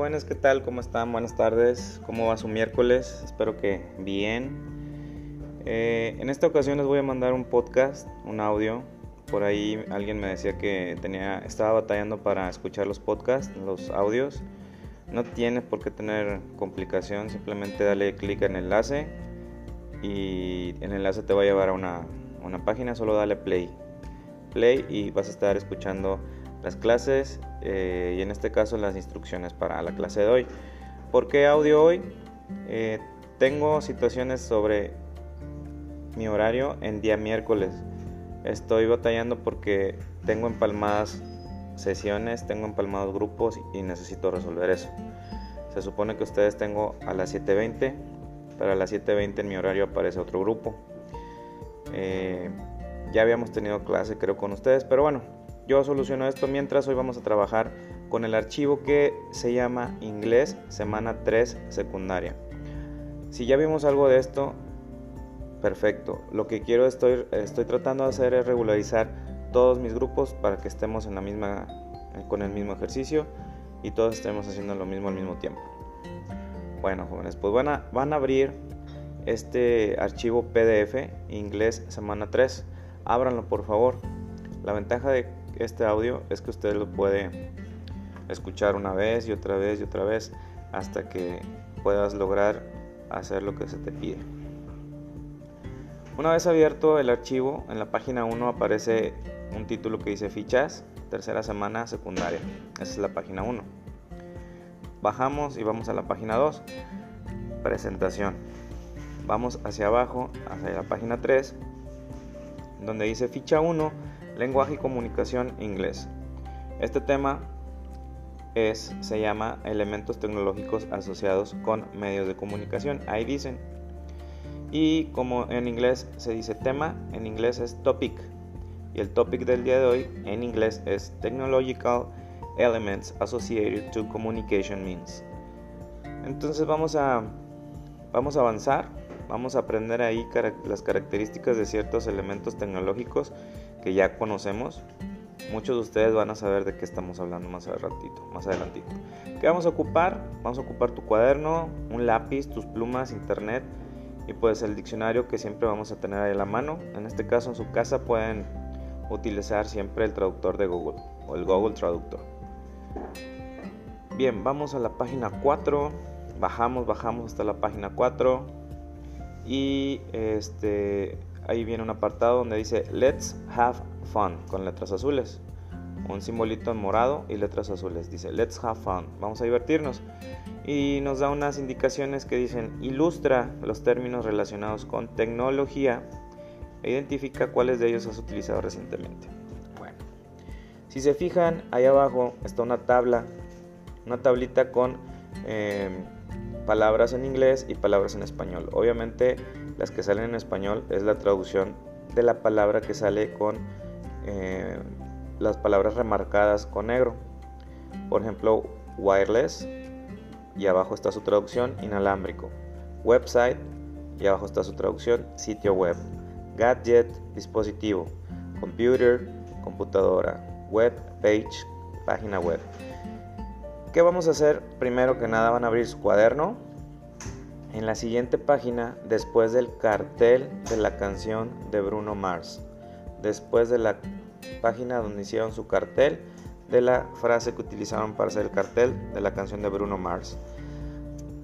jóvenes, ¿qué tal? ¿Cómo están? Buenas tardes. ¿Cómo va su miércoles? Espero que bien. Eh, en esta ocasión les voy a mandar un podcast, un audio. Por ahí alguien me decía que tenía, estaba batallando para escuchar los podcasts, los audios. No tiene por qué tener complicación, simplemente dale clic en el enlace y el enlace te va a llevar a una, una página, solo dale play. Play y vas a estar escuchando las clases eh, y en este caso las instrucciones para la clase de hoy. ¿Por qué audio hoy? Eh, tengo situaciones sobre mi horario en día miércoles. Estoy batallando porque tengo empalmadas sesiones, tengo empalmados grupos y necesito resolver eso. Se supone que ustedes tengo a las 7.20, pero a las 7.20 en mi horario aparece otro grupo. Eh, ya habíamos tenido clase creo con ustedes, pero bueno, yo soluciono esto mientras hoy vamos a trabajar con el archivo que se llama inglés semana 3 secundaria. Si ya vimos algo de esto, perfecto. Lo que quiero estoy, estoy tratando de hacer es regularizar todos mis grupos para que estemos en la misma, con el mismo ejercicio y todos estemos haciendo lo mismo al mismo tiempo. Bueno, jóvenes, pues van a, van a abrir este archivo PDF inglés semana 3. Ábranlo por favor. La ventaja de este audio es que usted lo puede escuchar una vez y otra vez y otra vez hasta que puedas lograr hacer lo que se te pide. Una vez abierto el archivo, en la página 1 aparece un título que dice fichas, tercera semana secundaria. Esa es la página 1. Bajamos y vamos a la página 2, presentación. Vamos hacia abajo, hacia la página 3, donde dice ficha 1 Lenguaje y comunicación inglés. Este tema es, se llama elementos tecnológicos asociados con medios de comunicación. Ahí dicen. Y como en inglés se dice tema, en inglés es topic. Y el topic del día de hoy en inglés es Technological Elements Associated to Communication Means. Entonces vamos a, vamos a avanzar, vamos a aprender ahí las características de ciertos elementos tecnológicos que ya conocemos, muchos de ustedes van a saber de qué estamos hablando más adelantito, más adelantito. ¿Qué vamos a ocupar? Vamos a ocupar tu cuaderno, un lápiz, tus plumas, internet y pues el diccionario que siempre vamos a tener ahí a la mano. En este caso en su casa pueden utilizar siempre el traductor de Google o el Google Traductor. Bien, vamos a la página 4, bajamos, bajamos hasta la página 4 y este ahí viene un apartado donde dice Let's have fun con letras azules. Un simbolito en morado y letras azules. Dice Let's have fun. Vamos a divertirnos. Y nos da unas indicaciones que dicen ilustra los términos relacionados con tecnología e identifica cuáles de ellos has utilizado recientemente. Bueno, si se fijan, ahí abajo está una tabla, una tablita con eh, palabras en inglés y palabras en español. Obviamente las que salen en español es la traducción de la palabra que sale con eh, las palabras remarcadas con negro. Por ejemplo, wireless y abajo está su traducción inalámbrico. Website y abajo está su traducción sitio web. Gadget, dispositivo. Computer, computadora. Web page, página web. ¿Qué vamos a hacer? Primero que nada van a abrir su cuaderno. En la siguiente página, después del cartel de la canción de Bruno Mars. Después de la página donde hicieron su cartel de la frase que utilizaron para hacer el cartel de la canción de Bruno Mars.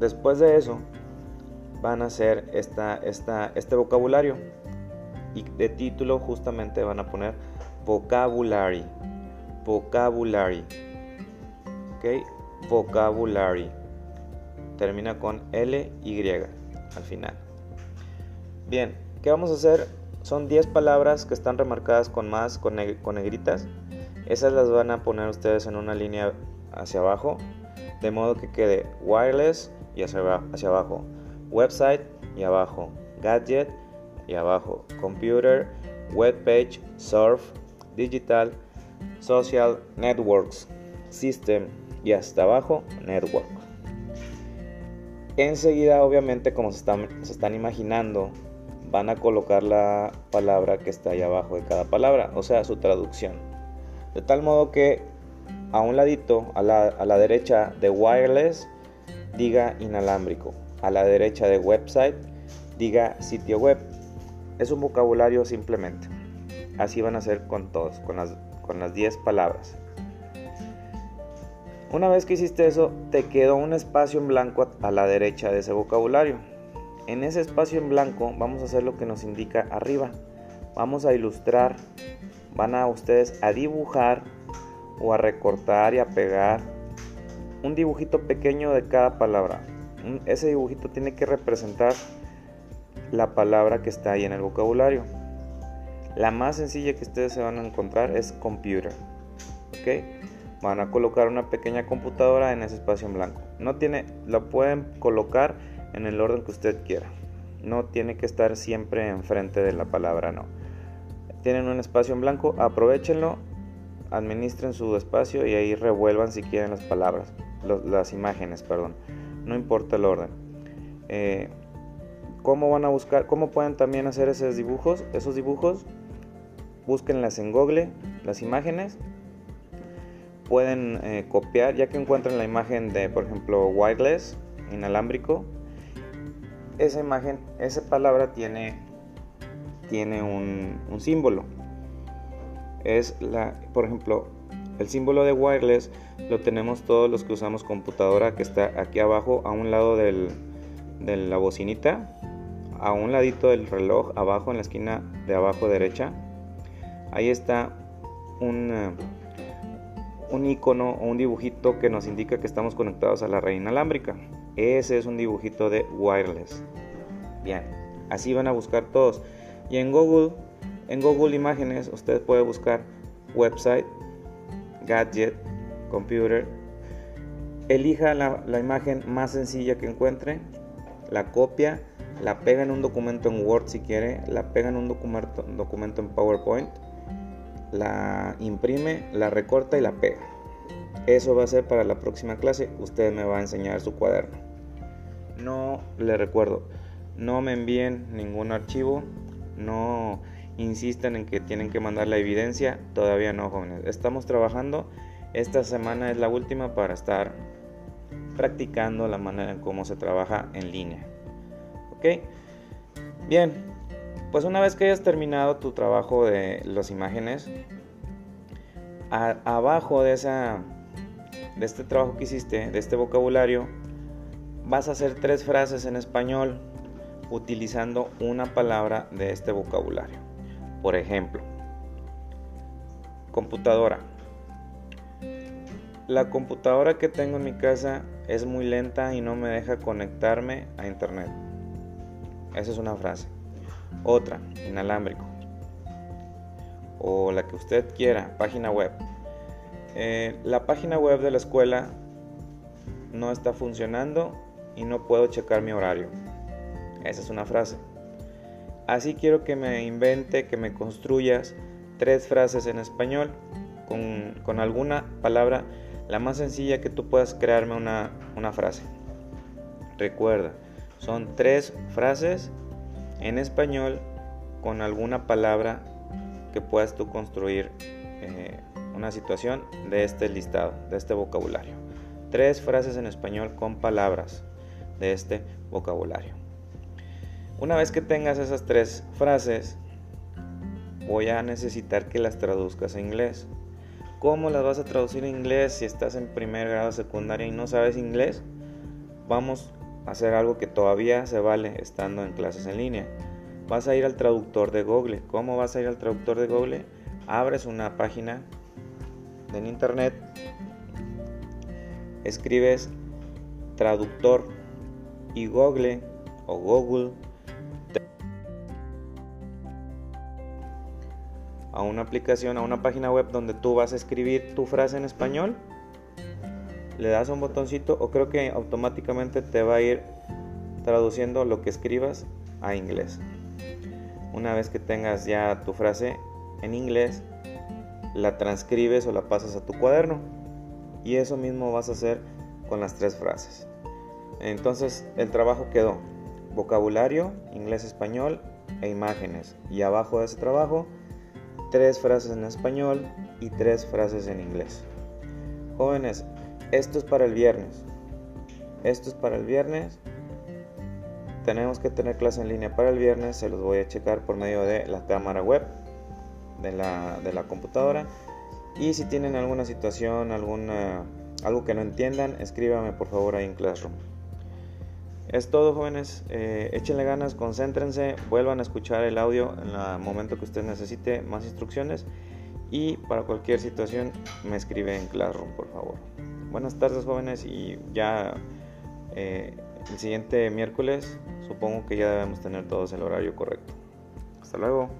Después de eso, van a hacer esta, esta, este vocabulario. Y de título justamente van a poner vocabulary. Vocabulary. Vocabulary. Termina con L, Y al final. Bien, ¿qué vamos a hacer? Son 10 palabras que están remarcadas con más, con, negritas. Esas las van a poner ustedes en una línea hacia abajo, de modo que quede wireless y hacia, hacia abajo, website y abajo, gadget y abajo, computer, web page, surf, digital, social networks, system, y hasta abajo network. Enseguida, obviamente, como se están, imaginando, van a colocar la palabra que está ahí abajo de cada palabra, o sea, su traducción. De tal modo que a un ladito, a la, a la derecha de wireless, diga inalámbrico. A la derecha de website, diga sitio web. Es un vocabulario simplemente. Así van a ser con todos, con las, con las 10 palabras. Una vez que hiciste eso, te quedó un espacio en blanco a la derecha de ese vocabulario. En ese espacio en blanco vamos a hacer lo que nos indica arriba. Vamos a ilustrar, van a ustedes a dibujar o a recortar y a pegar un dibujito pequeño de cada palabra. Ese dibujito tiene que representar la palabra que está ahí en el vocabulario. La más sencilla que ustedes se van a encontrar es computer. ¿Ok? Van a colocar una pequeña computadora en ese espacio en blanco. No tiene, lo pueden colocar en el orden que usted quiera. No tiene que estar siempre enfrente de la palabra, no. Tienen un espacio en blanco, aprovechenlo, administren su espacio y ahí revuelvan si quieren las palabras, las imágenes, perdón. No importa el orden. Eh, ¿Cómo van a buscar? ¿Cómo pueden también hacer esos dibujos? Esos dibujos, búsquenlas en Google, las imágenes. Pueden eh, copiar, ya que encuentran la imagen de, por ejemplo, wireless, inalámbrico. Esa imagen, esa palabra tiene, tiene un, un símbolo. Es la, por ejemplo, el símbolo de wireless lo tenemos todos los que usamos computadora que está aquí abajo a un lado del, de la bocinita a un ladito del reloj, abajo en la esquina de abajo derecha, ahí está un, eh, un icono o un dibujito que nos indica que estamos conectados a la red inalámbrica. Ese es un dibujito de wireless. Bien, así van a buscar todos. Y en Google, en Google Imágenes, usted puede buscar website, gadget, computer. Elija la, la imagen más sencilla que encuentre, la copia la pega en un documento en Word si quiere, la pega en un documento, documento en PowerPoint, la imprime, la recorta y la pega. Eso va a ser para la próxima clase, usted me va a enseñar su cuaderno. No le recuerdo, no me envíen ningún archivo, no insistan en que tienen que mandar la evidencia, todavía no jóvenes. Estamos trabajando, esta semana es la última para estar practicando la manera en cómo se trabaja en línea. Bien, pues una vez que hayas terminado tu trabajo de las imágenes, abajo de, esa, de este trabajo que hiciste, de este vocabulario, vas a hacer tres frases en español utilizando una palabra de este vocabulario. Por ejemplo, computadora. La computadora que tengo en mi casa es muy lenta y no me deja conectarme a internet. Esa es una frase. Otra, inalámbrico. O la que usted quiera, página web. Eh, la página web de la escuela no está funcionando y no puedo checar mi horario. Esa es una frase. Así quiero que me invente, que me construyas tres frases en español con, con alguna palabra, la más sencilla que tú puedas crearme una, una frase. Recuerda, son tres frases en español con alguna palabra que puedas tú construir eh, una situación de este listado, de este vocabulario. Tres frases en español con palabras de este vocabulario. Una vez que tengas esas tres frases, voy a necesitar que las traduzcas en inglés. ¿Cómo las vas a traducir en inglés si estás en primer grado secundaria y no sabes inglés? Vamos hacer algo que todavía se vale estando en clases en línea. Vas a ir al traductor de Google. ¿Cómo vas a ir al traductor de Google? Abres una página en internet, escribes traductor y Google o Google a una aplicación, a una página web donde tú vas a escribir tu frase en español le das un botoncito o creo que automáticamente te va a ir traduciendo lo que escribas a inglés. Una vez que tengas ya tu frase en inglés, la transcribes o la pasas a tu cuaderno. Y eso mismo vas a hacer con las tres frases. Entonces el trabajo quedó vocabulario, inglés, español e imágenes. Y abajo de ese trabajo, tres frases en español y tres frases en inglés. Jóvenes, esto es para el viernes. Esto es para el viernes. Tenemos que tener clase en línea para el viernes. Se los voy a checar por medio de la cámara web de la, de la computadora. Y si tienen alguna situación, algo que no entiendan, escríbame por favor ahí en Classroom. Es todo jóvenes, eh, échenle ganas, concéntrense, vuelvan a escuchar el audio en el momento que usted necesite más instrucciones y para cualquier situación me escribe en Classroom por favor. Buenas tardes jóvenes y ya eh, el siguiente miércoles supongo que ya debemos tener todos el horario correcto. Hasta luego.